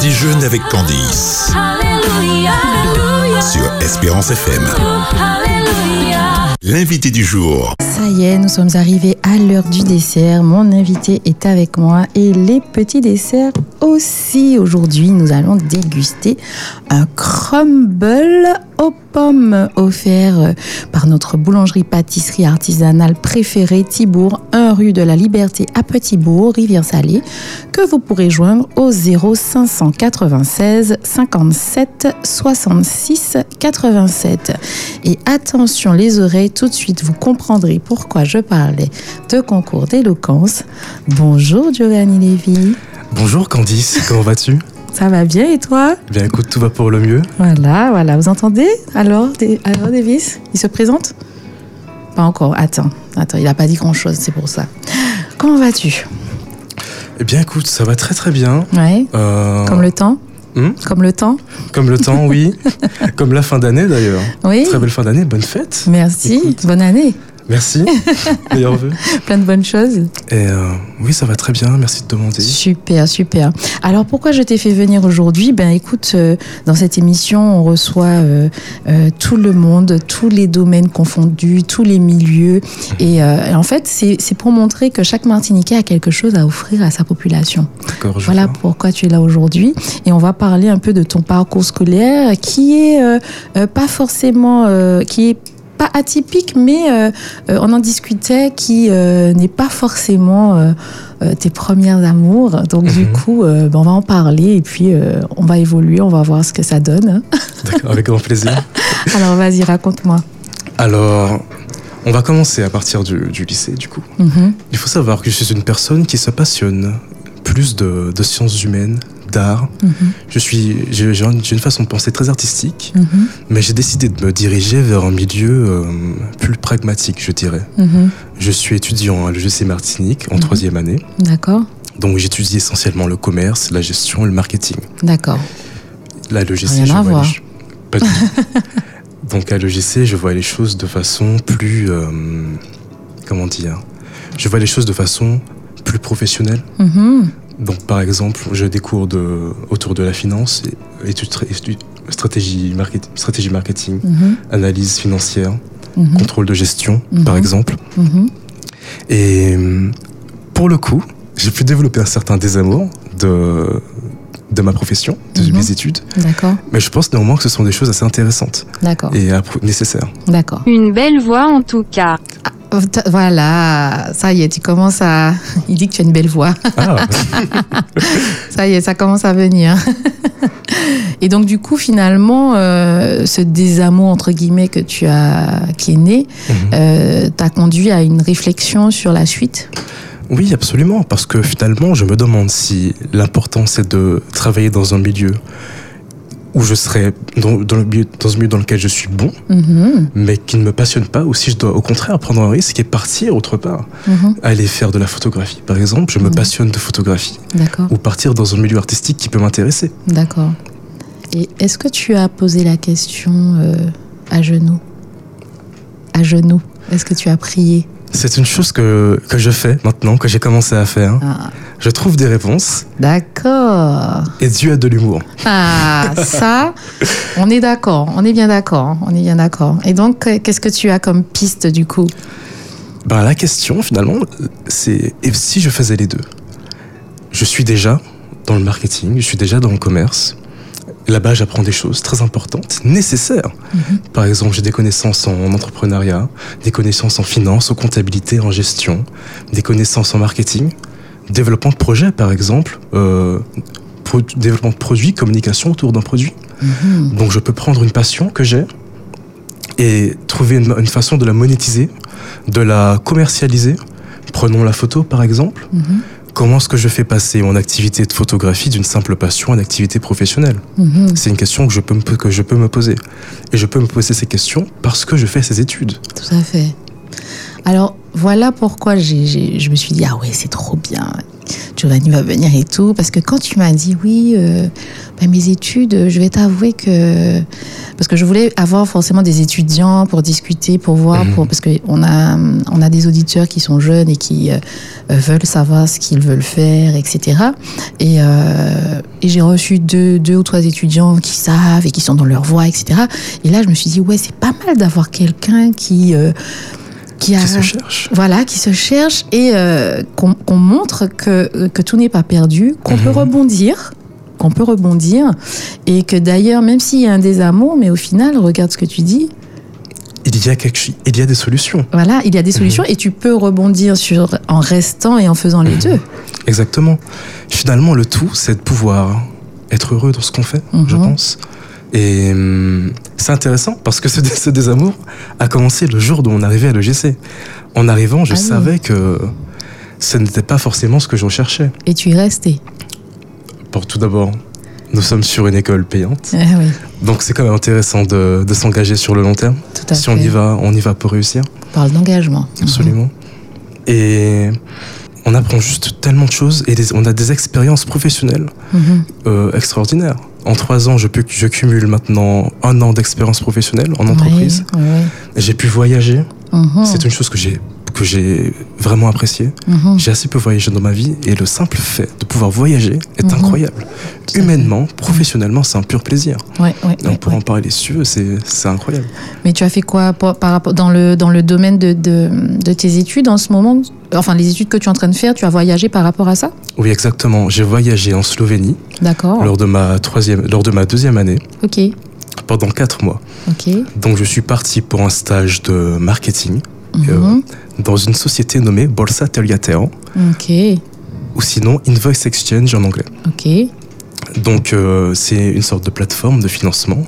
Déjeune avec Candice sur Espérance FM. L'invité du jour. Ça y est, nous sommes arrivés à l'heure du dessert. Mon invité est avec moi et les petits desserts aussi. Aujourd'hui, nous allons déguster un crumble aux pommes offert par notre boulangerie-pâtisserie artisanale préférée Thibourg, 1 rue de la Liberté à Petitbourg, Rivière-Salée, que vous pourrez joindre au 0596 57 66 87. Et attention les oreilles, tout de suite vous comprendrez pourquoi je parlais de concours d'éloquence. Bonjour Giovanni Lévy. Bonjour Candice, comment vas-tu? Ça va bien et toi? Eh Bien écoute, tout va pour le mieux. Voilà, voilà, vous entendez? Alors, alors Davis, il se présente? Pas encore, attends, attends, il n'a pas dit grand-chose, c'est pour ça. Comment vas-tu? Eh bien écoute, ça va très très bien. Ouais, Euh, comme le temps? Hmm? Comme le temps? Comme le temps, oui. comme la fin d'année d'ailleurs. Oui Très belle fin d'année, bonne fête. Merci, Écoute. bonne année, Merci. Meilleurs vœux. plein de bonnes choses. Et euh, oui, ça va très bien, merci de demander. Super, super. Alors pourquoi je t'ai fait venir aujourd'hui? Ben écoute, euh, dans cette émission, on reçoit euh, tout le monde, tous les domaines confondus, tous les milieux. Et, euh, et en fait, c'est pour montrer que chaque Martiniquais a quelque chose à offrir à sa population. D'accord, Voilà vois. pourquoi tu es là aujourd'hui. Et on va parler un peu de ton parcours scolaire qui est pas forcément, qui est pas atypique, mais euh, on en discutait, qui euh, n'est pas forcément euh, tes premières amours. Donc du Mhm. coup, ben, on va en parler et puis on va évoluer, on va voir ce que ça donne. D'accord, avec grand plaisir. Alors vas-y, raconte-moi. Alors, on va commencer à partir du, du lycée du coup. Mhm. Il faut savoir que je suis une personne qui se passionne plus de, de sciences humaines, d'art. Mhm. Je suis, j'ai une façon de penser très artistique. Mhm. Mais j'ai décidé de me diriger vers un milieu euh, plus pragmatique, je dirais. Mhm. Je suis étudiant à l'EGC Martinique en troisième année. D'accord, Donc j'étudie essentiellement le commerce, la gestion et le marketing. d'accord. Là, Rien je à vois voir. les ch- Pas du tout. Donc à l'EGC, je vois les choses de façon plus... euh, comment dire? Je vois les choses de façon plus professionnelle. Donc par exemple, je des cours de, autour de la finance, études, tra- études- stratégie, market- stratégie marketing, Mhm. analyse financière, Mhm. contrôle de gestion, Mhm. par exemple. Et pour le coup, j'ai pu développer un certain désamour de, de ma profession, de mes études. D'accord, Mais je pense néanmoins que ce sont des choses assez intéressantes d'accord, et nécessaires. d'accord. Une belle voix en tout cas. T'as- Voilà, ça y est, tu commences à. Il dit que tu as une belle voix. Ah, Ça y est, ça commence à venir. Et donc, du coup, finalement, euh, ce désamour, entre guillemets, que tu as, qui est né, mhm. euh, t'a conduit à une réflexion sur la suite? Oui, absolument, parce que finalement, je me demande si l'important c'est de travailler dans un milieu où je serais dans, dans le milieu, dans un milieu dans lequel je suis bon, Mhm, mais qui ne me passionne pas, ou si je dois au contraire prendre un risque et partir autre part. mhm, Aller faire de la photographie, par exemple, je me Mhm. passionne de photographie, D'accord, ou partir dans un milieu artistique qui peut m'intéresser. d'accord. Et est-ce que tu as posé la question euh, à genoux? À genoux Est-ce que tu as prié? C'est une chose que, que je fais maintenant, que j'ai commencé à faire. Ah, Je trouve des réponses, D'accord. et Dieu a de l'humour. Ah, ça, on est d'accord, on est bien d'accord, on est bien d'accord. Et donc, qu'est-ce que tu as comme piste du coup? Ben, la question, finalement, c'est et si je faisais les deux? Je suis déjà dans le marketing, je suis déjà dans le commerce. Là-bas, j'apprends des choses très importantes, nécessaires. Mhm. Par exemple, j'ai des connaissances en entrepreneuriat, des connaissances en finance, en comptabilité, en gestion, des connaissances en marketing, développement de projet, par exemple, euh, pro- développement de produits, communication autour d'un produit. Mhm. Donc je peux prendre une passion que j'ai et trouver une, une façon de la monétiser, de la commercialiser. Prenons la photo par exemple. Mhm. Comment est-ce que je fais passer mon activité de photographie d'une simple passion à une activité professionnelle Mhm. C'est une question que je, peux me, que je peux me poser. Et je peux me poser ces questions parce que je fais ces études. Tout à fait. Alors, voilà pourquoi je me suis dit, ah ouais, c'est trop bien. Giovanni va venir et tout. Parce que quand tu m'as dit oui, euh, bah, mes études, je vais t'avouer que. Parce que je voulais avoir forcément des étudiants pour discuter, pour voir, Mhm. pour, parce qu'on a, on a des auditeurs qui sont jeunes et qui euh, euh, veulent savoir ce qu'ils veulent faire, etc. Et, euh, et j'ai reçu deux, deux ou trois étudiants qui savent et qui sont dans leur voie, etc. Et là, je me suis dit, ouais, c'est pas mal d'avoir quelqu'un qui. Euh, qui a, Qui se cherche. voilà, qui se cherche et euh, qu'on montre que, que tout n'est pas perdu, qu'on peut Mhm. rebondir, qu'on peut rebondir, et que d'ailleurs, même s'il y a un désamour, mais au final, regarde ce que tu dis, Il y a quelque il y a des solutions. voilà, il y a des solutions et tu peux rebondir sur, en restant et en faisant les deux. Exactement. Finalement, le tout, c'est de pouvoir être heureux dans ce qu'on fait, je Mhm. pense. Et hum, c'est intéressant parce que ce, dé- ce désamour a commencé le jour où on arrivait à l'EGC. En arrivant, je Ah oui. savais que ce n'était pas forcément ce que je recherchais. Et tu es resté. Pour tout d'abord, nous sommes sur une école payante, Ah oui, donc c'est quand même intéressant de, de s'engager sur le long terme. tout à Si fait. on y va, on y va pour réussir. On parle d'engagement. Absolument. Et on apprend juste tellement de choses et des- on a des expériences professionnelles Mhm. euh, extraordinaires. En trois ans, je, peux, je cumule maintenant un an d'expérience professionnelle en entreprise. Oui, oui, J'ai pu voyager. Mhm. C'est une chose que j'ai que j'ai vraiment appréciée. Mhm. J'ai assez peu voyagé dans ma vie et le simple fait de pouvoir voyager est Mhm. incroyable. Humainement, professionnellement, c'est un pur plaisir. Ouais, ouais, Et on ouais, pourra ouais. en parler si tu veux, c'est incroyable. Mais tu as fait quoi par, rapport dans le dans le domaine de, de, de tes études en ce moment? Enfin, les études que tu es en train de faire, tu as voyagé par rapport à ça? Oui, exactement. J'ai voyagé en Slovénie D'accord. lors de ma troisième, lors de ma deuxième année Ok, pendant quatre mois. ok. Donc je suis parti pour un stage de marketing. Euh, dans une société nommée Bolsa Teliateo, Ok, ou sinon Invoice Exchange en anglais. ok. Donc euh, c'est une sorte de plateforme de financement.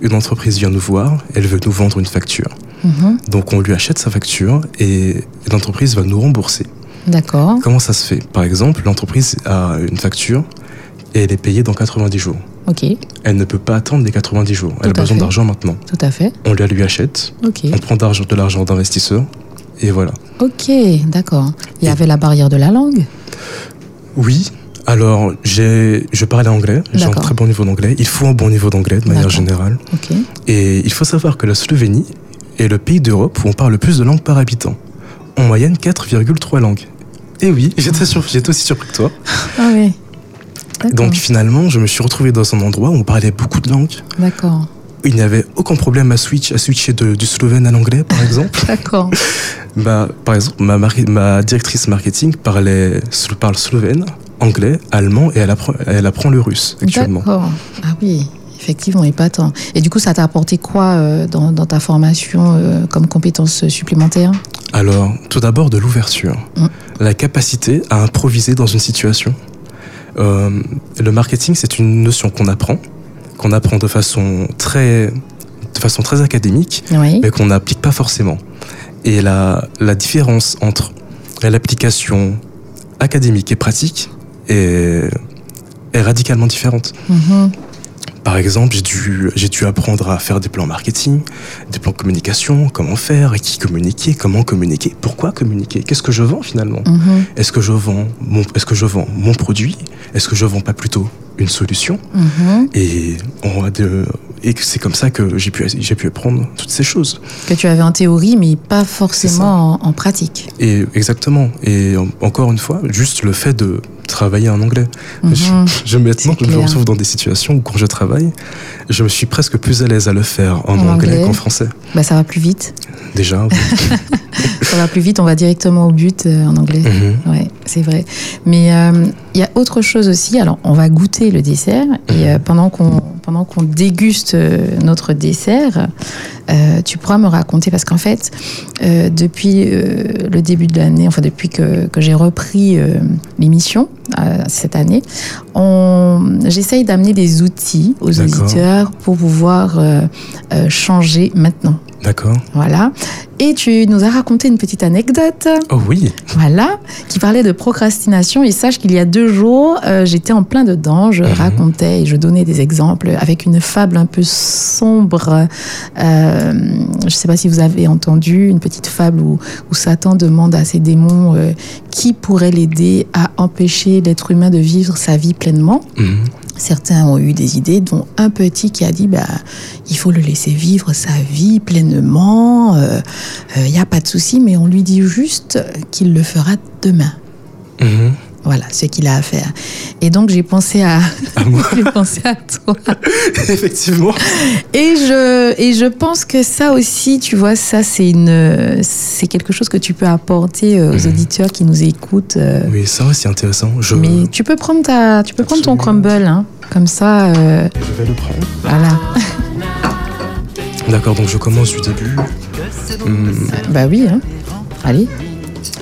Une entreprise vient nous voir, elle veut nous vendre une facture. Mhm. Donc on lui achète sa facture et l'entreprise va nous rembourser. D'accord. Comment ça se fait? Par exemple, l'entreprise a une facture et elle est payée dans 90 jours. Ok, Elle ne peut pas attendre les 90 jours. Elle Tout a besoin d'argent maintenant. tout à fait. On la lui achète, Ok, on prend de l'argent d'investisseurs et voilà. ok, d'accord. Il y avait la barrière de la langue. Oui. Alors, je parlais anglais, j'ai un très bon niveau d'anglais. Il faut un bon niveau d'anglais de manière générale. Ok. Et il faut savoir que la Slovénie est le pays d'Europe où on parle le plus de langues par habitant. En moyenne, 4,3 langues. Et oui, j'étais, sur- j'étais aussi surpris que toi. Ah oui. Donc finalement, je me suis retrouvé dans un endroit où on parlait beaucoup de langues. D'accord. Il n'y avait aucun problème à, switch, à switcher de- du slovène à l'anglais, par exemple. D'accord. bah, par exemple, ma, directrice marketing parlait, parle slovène, anglais, allemand et elle apprend, elle apprend le russe actuellement. D'accord. Ah oui, effectivement, épatant. Et du coup, ça t'a apporté quoi euh, dans, dans ta formation euh, comme compétences supplémentaires Alors, tout d'abord de l'ouverture, Mm. la capacité à improviser dans une situation. Euh, le marketing, c'est une notion qu'on apprend, qu'on apprend de façon très, de façon très académique, Oui. mais qu'on n'applique pas forcément. Et la, la différence entre l'application académique et pratique est, est radicalement différente. Mhm. Par exemple, j'ai dû, j'ai dû apprendre à faire des plans marketing, des plans de communication, comment faire, à qui communiquer, comment communiquer, pourquoi communiquer, qu'est-ce que je vends finalement? Mhm. Est-ce que je vends mon, est-ce que je vends mon produit? Est-ce que je vends pas plutôt une solution? Mhm. Et on a de, et c'est comme ça que j'ai pu, j'ai pu apprendre toutes ces choses. Que tu avais en théorie, mais pas forcément en, en pratique. Et exactement. Et en- encore une fois, juste le fait de travailler en anglais. Mhm. Je, je maintenant, C'est je me retrouve dans des situations où quand je travaille, je me suis presque plus à l'aise à le faire en, En anglais, anglais. qu'en français. Bah, ça va plus vite. Déjà. Ça va plus vite, on va directement au but euh, en anglais. Mhm. Ouais, c'est vrai. Mais euh, il y a autre chose aussi. Alors, on va goûter le dessert et euh, pendant qu'on pendant qu'on déguste notre dessert, tu pourras me raconter parce qu'en fait, depuis le début de l'année, enfin depuis que, que j'ai repris l'émission cette année, j'essaye d'amener des outils aux auditeurs pour pouvoir euh, euh, changer maintenant. D'accord. Voilà. Et tu nous as raconté une petite anecdote. Oh oui. Voilà, qui parlait de procrastination. Et sache qu'il y a deux jours, euh, j'étais en plein dedans. Je racontais et je donnais des exemples avec une fable un peu sombre. Euh, je ne sais pas si vous avez entendu une petite fable où, où Satan demande à ses démons euh, qui pourrait l'aider à empêcher l'être humain de vivre sa vie pleinement. Mhm. Certains ont eu des idées, dont un petit qui a dit bah, il faut le laisser vivre sa vie pleinement, il n'y a pas de souci, mais on lui dit juste qu'il le fera demain. Mhm. Voilà ce qu'il a à faire. Et donc j'ai pensé à, À moi. j'ai pensé à toi. Effectivement. Et je, et je pense que ça aussi, tu vois, ça c'est une, c'est quelque chose que tu peux apporter euh, aux auditeurs qui nous écoutent. euh, Oui, ça aussi intéressant. Je, Mais tu peux prendre ta, tu peux prendre ton crumble, hein, comme ça, euh, je vais le prendre. voilà. D'accord, donc je commence du début. Bah oui, hein. Allez.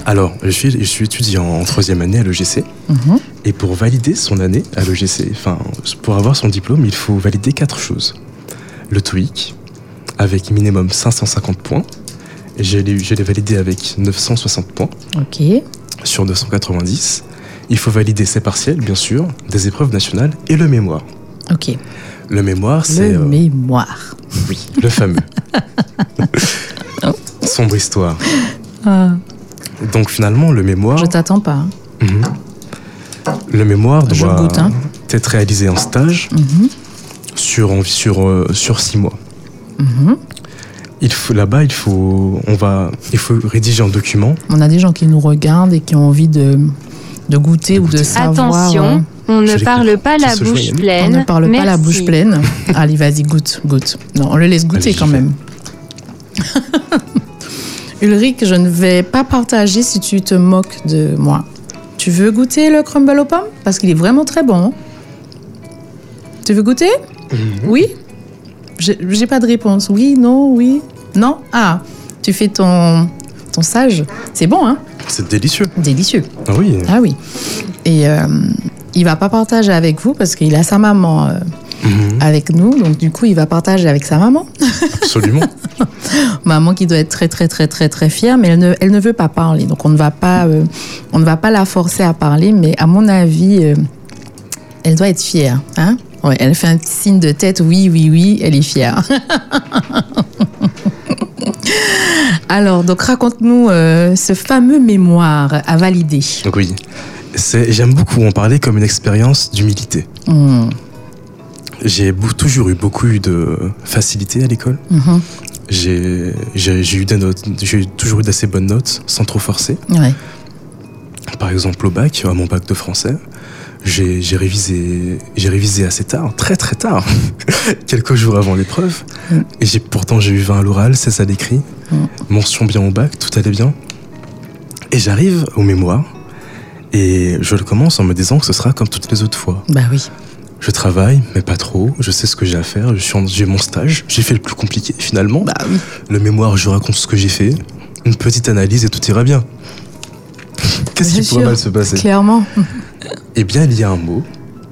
Alors, je suis, je suis étudiant en troisième année à l'EGC. Mhm. Et pour valider son année à l'EGC, enfin, pour avoir son diplôme, il faut valider quatre choses. Le TOEIC, avec minimum 550 points. Je l'ai validé avec 960 points Ok. sur 290. Il faut valider ses partiels, bien sûr, des épreuves nationales et le mémoire. Ok. Le mémoire, c'est Le euh, mémoire. oui, le fameux. Sombre histoire. Ah, Donc finalement, le mémoire, je t'attends pas. Mhm. le mémoire Je doit goûte, hein. être réalisé en stage Mhm. sur sur euh, sur six mois. Mhm. Il faut là-bas, il faut on va il faut rédiger un document. On a des gens qui nous regardent et qui ont envie de, de goûter De ou de savoir. Attention, euh, on ne parle pas la bouche pleine. on ne parle pas la bouche pleine. Allez, vas-y, goûte, goûte. Non, on le laisse goûter Allez, quand même. Ulrich, je ne vais pas partager si tu te moques de moi. Tu veux goûter le crumble aux pommes? Parce qu'il est vraiment très bon. Tu veux goûter? Oui? J'ai j'ai pas de réponse. Oui, non, oui, non Ah, tu fais ton, ton sage. C'est bon, hein? C'est délicieux. Délicieux. Ah oui. Ah oui. Et euh, il va pas partager avec vous parce qu'il a sa maman euh, Mhm. avec nous. Donc du coup, il va partager avec sa maman. Absolument. maman qui doit être très très très très très fière, mais elle ne, elle ne veut pas parler. Donc on ne va pas euh, on ne va pas la forcer à parler. Mais à mon avis, euh, elle doit être fière. Hein Ouais, elle fait un petit signe de tête. Oui, oui, oui. Elle est fière. Alors, donc raconte-nous euh, ce fameux mémoire à valider. Donc oui. J'aime beaucoup en parler comme une expérience d'humilité. Hmm. J'ai toujours eu beaucoup eu de facilité à l'école. Mhm. J'ai j'ai j'ai eu des notes, j'ai toujours eu d'assez bonnes notes sans trop forcer. Ouais. Par exemple au bac, à mon bac de français, j'ai révisé, assez tard, très très tard, quelques jours avant l'épreuve. Mm. Et j'ai pourtant j'ai eu 20 à l'oral, 16 à l'écrit, Mm. mention bien au bac, tout allait bien. Et j'arrive au mémoire et je le commence en me disant que ce sera comme toutes les autres fois. Bah oui. Je travaille, mais pas trop. Je sais ce que j'ai à faire. Je suis en- j'ai mon stage. J'ai fait le plus compliqué finalement. Bah oui. Le mémoire, je raconte ce que j'ai fait. Une petite analyse et tout ira bien. Qu'est-ce qui pourrait mal se passer Clairement. Eh bien, il y a un mot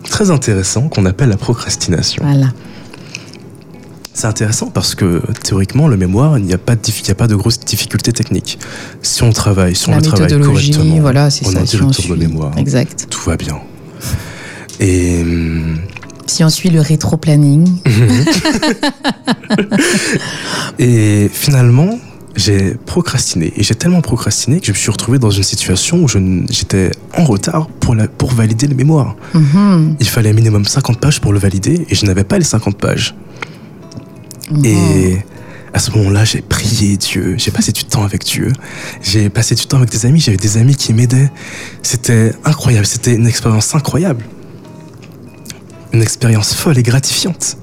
très intéressant qu'on appelle la procrastination. Voilà. C'est intéressant parce que théoriquement, le mémoire, il n'y a pas de, il a pas de grosses difficultés techniques. Si on travaille, si on La le travaille correctement, voilà, on ça. a de mémoire, Exact. tout va bien. Et hum, Si on suit le rétro-planning. Et finalement, j'ai procrastiné. Et j'ai tellement procrastiné que je me suis retrouvé dans une situation où j'étais en retard pour, la, pour valider le mémoire. Mhm. Il fallait minimum 50 pages pour le valider et je n'avais pas les 50 pages. Mhm. Et à ce moment-là, j'ai prié Dieu, j'ai passé du temps avec Dieu, j'ai passé du temps avec des amis, j'avais des amis qui m'aidaient. C'était incroyable, c'était une expérience incroyable. Une expérience folle et gratifiante.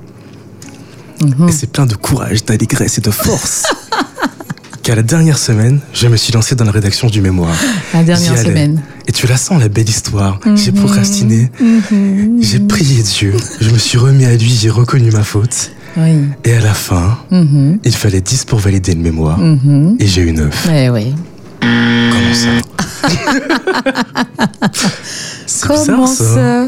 Mhm. Et c'est plein de courage, d'allégresse et de force. Qu'à la dernière semaine, je me suis lancé dans la rédaction du mémoire. La dernière semaine. Et tu la sens, la belle histoire. J'ai Mhm. procrastiné, Mhm. j'ai prié Dieu, je me suis remis à lui, j'ai reconnu ma faute. Oui. Et à la fin, Mhm. il fallait 10 pour valider le mémoire. Et j'ai eu 9. Eh oui. Comment ça bizarre Comment ça. ça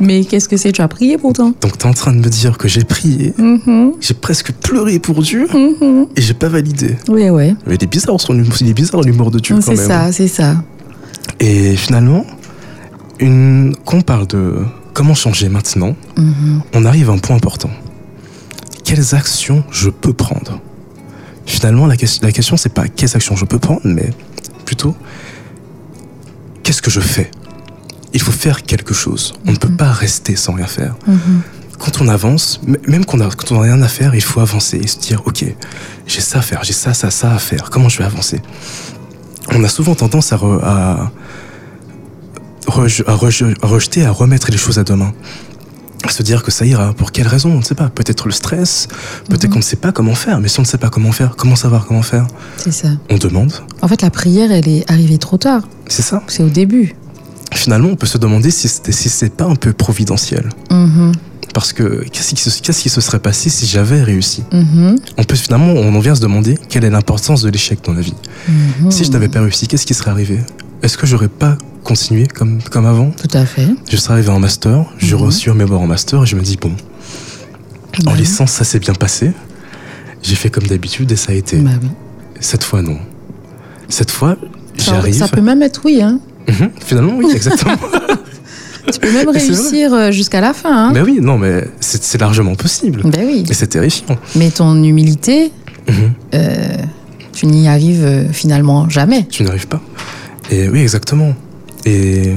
Mais qu'est-ce que c'est? Tu as prié pourtant Donc t'es en train de me dire que j'ai prié, Mhm, j'ai presque pleuré pour Dieu mhm. et j'ai pas validé. Oui, ouais. Mais il est bizarre, son humour, il est bizarre l'humour de Dieu quand C'est même. ça, c'est ça. Et finalement, une, quand on parle de comment changer maintenant, Mhm. on arrive à un point important. Quelles actions je peux prendre? Finalement, la, question- la question, c'est pas quelles actions je peux prendre, mais plutôt qu'est-ce que je fais? Il faut faire quelque chose. On ne peut pas rester sans rien faire. Mhm. Quand on avance, même quand on n'a rien à faire, il faut avancer et se dire ok, j'ai ça à faire, j'ai ça, ça, ça à faire. Comment je vais avancer? On a souvent tendance à, re- à, reje- à reje- à rejeter, à remettre les choses à demain. À se dire que ça ira. Pour quelle raison? On ne sait pas. Peut-être le stress, peut-être Mhm. qu'on ne sait pas comment faire. Mais si on ne sait pas comment faire, comment savoir comment faire? C'est ça. On demande. En fait, la prière, elle est arrivée trop tard. C'est ça. C'est au début. Finalement, on peut se demander si c'est pas un peu providentiel. Mhm, Parce que qu'est-ce qui, se- qu'est-ce qui se serait passé si j'avais réussi? Mhm, On peut finalement, on en vient à se demander quelle est l'importance de l'échec dans la vie. mhm. Si je n'avais pas réussi, qu'est-ce qui serait arrivé? Est-ce que j'aurais pas continué comme, comme avant? Tout à fait. Je serais arrivé en master, j'ai reçu un mémoire en master et je me dis, bon, en oui. licence, ça s'est bien passé. J'ai fait comme d'habitude et ça a été. Bah oui. Cette fois, non. Cette fois, j'arrive. ça peut même être oui. Hein. Mhm, Finalement, oui, exactement. Tu peux même réussir euh, jusqu'à la fin. Hein. mais oui, non, mais c'est largement possible. Ben oui. Et c'est terrifiant. Mais ton humilité, Mhm. euh, tu n'y arrives euh, finalement jamais. Tu n'arrives pas. Et oui, exactement. Et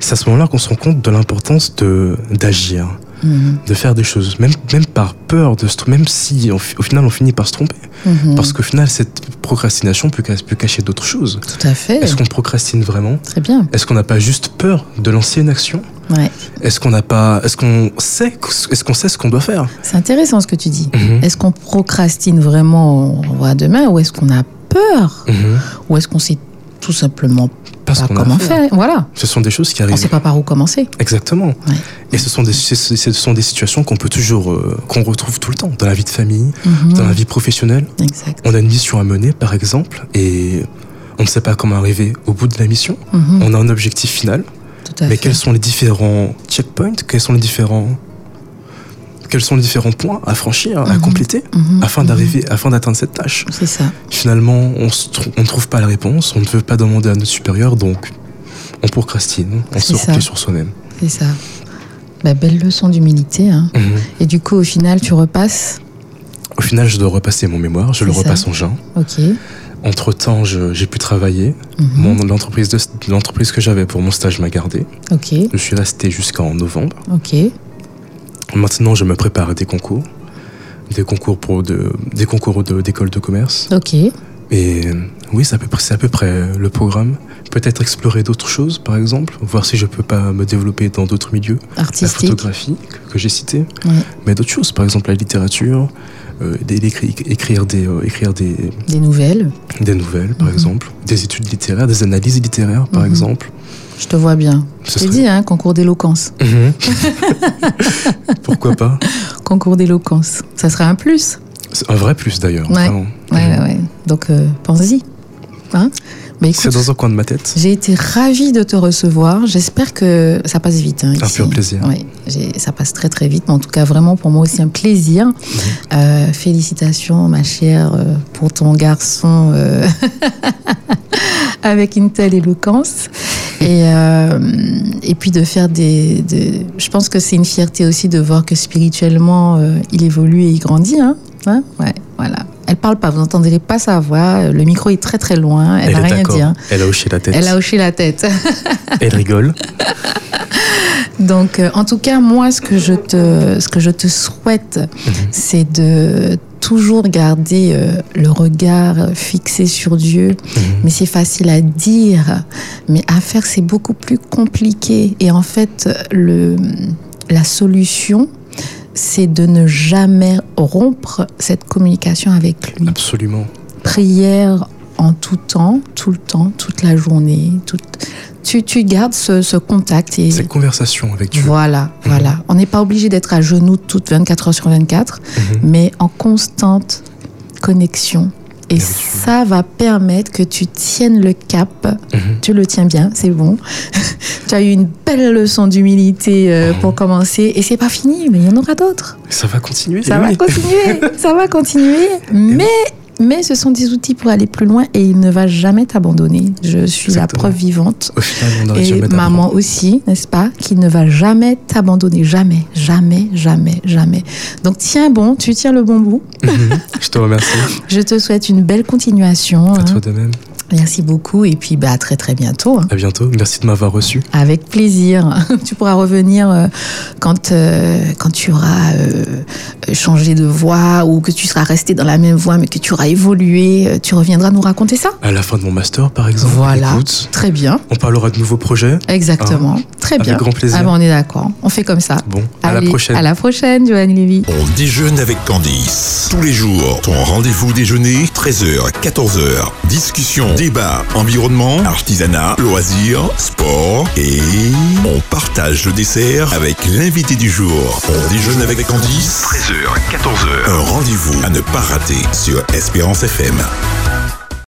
c'est à ce moment-là qu'on se rend compte de l'importance de d'agir, Mhm, de faire des choses, même, même par peur, de se, même si au, fi- au final on finit par se tromper. mhm. Parce qu'au final, cette procrastination peut, ca- peut cacher d'autres choses. Tout à fait. Est-ce qu'on procrastine vraiment? Très bien. Est-ce qu'on n'a pas juste peur de lancer une action? Ouais. Est-ce qu'on n'a pas, est-ce qu'on sait, est-ce qu'on sait ce qu'on doit faire? C'est intéressant ce que tu dis. Mhm. Est-ce qu'on procrastine vraiment, on voit demain, ou est-ce qu'on a peur? Ou est-ce qu'on sait tout simplement Pas ce pas qu'on à comment faire. faire Voilà. Ce sont des choses qui On ne arrivent. sait pas par où commencer. Exactement. Ouais. Et ce sont des, ce ce sont des situations qu'on peut toujours, euh, qu'on retrouve tout le temps dans la vie de famille, Mhm. dans la vie professionnelle. Exact. On a une mission à mener, par exemple, et on ne sait pas comment arriver au bout de la mission. Mhm. On a un objectif final, Tout à mais fait. quels sont les différents checkpoints? Quels sont les différents quels sont les différents points à franchir, à Mhm. compléter, Mhm. afin Mhm. d'arriver, afin d'atteindre cette tâche C'est ça. Finalement, on ne trouve pas la réponse, on ne veut pas demander à notre supérieur, donc on procrastine, on se replie sur soi-même. C'est ça. Bah, belle leçon d'humilité. Hein. Mhm. Et du coup, au final, tu repasses? Au final, je dois repasser mon mémoire, je le ça. repasse en juin. Ok. Entre-temps, je- j'ai pu travailler. Mhm. L'entreprise que j'avais pour mon stage m'a gardé. Ok. Je suis resté jusqu'en novembre. Ok. Maintenant, je me prépare à des concours. Des concours pour de, des concours d'école de, commerce. Ok. Et oui, c'est à, peu près- c'est à peu près le programme. Peut-être explorer d'autres choses, par exemple. Voir si je peux pas me développer dans d'autres milieux. La Artistique. photographie, que, que j'ai cité. Ouais. Mais d'autres choses, par exemple la littérature. euh, écrire des, euh, écrire des, Des nouvelles. des nouvelles, par Mhm. exemple. Des études littéraires, des analyses littéraires, par Mhm. exemple. Je te vois bien. J'ai serait- dit, hein, concours d'éloquence. Mhm. Pourquoi pas Concours d'éloquence. Ça serait un plus. C'est un vrai plus d'ailleurs. Ouais. vraiment. Ouais. Donc, euh, pense-y. Hein Mais C'est dans un coin de ma tête. j'ai été ravie de te recevoir. J'espère que ça passe vite. Hein, Un pur plaisir. J'ai- ça passe très très vite. Mais en tout cas, vraiment pour moi aussi un plaisir. Mhm. Euh, félicitations, ma chère, euh, pour ton garçon euh, avec une telle éloquence. Et, euh, et puis de faire des, des- Je pense que c'est une fierté aussi de voir que spirituellement, euh, il évolue et il grandit. Hein Hein? Ouais, voilà. Elle parle pas, vous n'entendrez pas sa voix. Le micro est très très loin. Elle n'a rien dit. hein. Elle a hoché la tête. Elle a hoché la tête. Elle rigole. Donc, euh, en tout cas, moi, ce que je te, ce que je te souhaite, Mhm. c'est de toujours garder euh, le regard fixé sur Dieu. Mhm. Mais c'est facile à dire, mais à faire, c'est beaucoup plus compliqué. Et en fait, le, la solution, c'est de ne jamais rompre cette communication avec lui. Absolument. Prière en tout temps, tout le temps, toute la journée. Tout... Tu, tu gardes ce, ce contact et Cette conversation avec Dieu. voilà, voilà. On n'est pas obligé d'être à genoux toutes 24 heures sur 24, Mhm. mais en constante connexion Et Bien ça va permettre que tu tiennes le cap. Mhm. Tu le tiens bien, c'est bon. tu as eu une belle leçon d'humilité euh, Mhm. pour commencer. Et c'est pas fini, mais il y en aura d'autres. Ça va continuer. Ça eh va oui. continuer, ça va continuer. Mais, mais ce sont des outils pour aller plus loin et il ne va jamais t'abandonner. Je suis la preuve vivante. Au final, Et maman aussi, n'est-ce pas, qui ne va jamais t'abandonner. Jamais, jamais, jamais, jamais. Donc tiens bon, tu tiens le bon bout. Mhm. Je te remercie. Je te souhaite une belle continuation. À hein. toi de même. Merci beaucoup et puis bah, à très très bientôt. hein. À bientôt. Merci de m'avoir reçu. Avec plaisir. Tu pourras revenir euh, quand, euh, quand tu auras euh, changé de voie ou que tu seras resté dans la même voie mais que tu auras évolué. Tu reviendras nous raconter ça À la fin de mon master, par exemple. Voilà. Écoute, Très bien. on parlera de nouveaux projets. Exactement. Très Avec bien. grand plaisir. Ah ben, on est d'accord. On fait comme ça. Bon, à la prochaine. À la prochaine, Joanne Lévy. On déjeune avec Candice. Tous les jours, ton rendez-vous déjeuner, 13h, 14h. Discussion, débat, environnement, artisanat, loisirs, sport et on partage le dessert avec l'invité du jour. On déjeune avec Candice, 13h, 14h. Un rendez-vous à ne pas rater sur Espérance FM.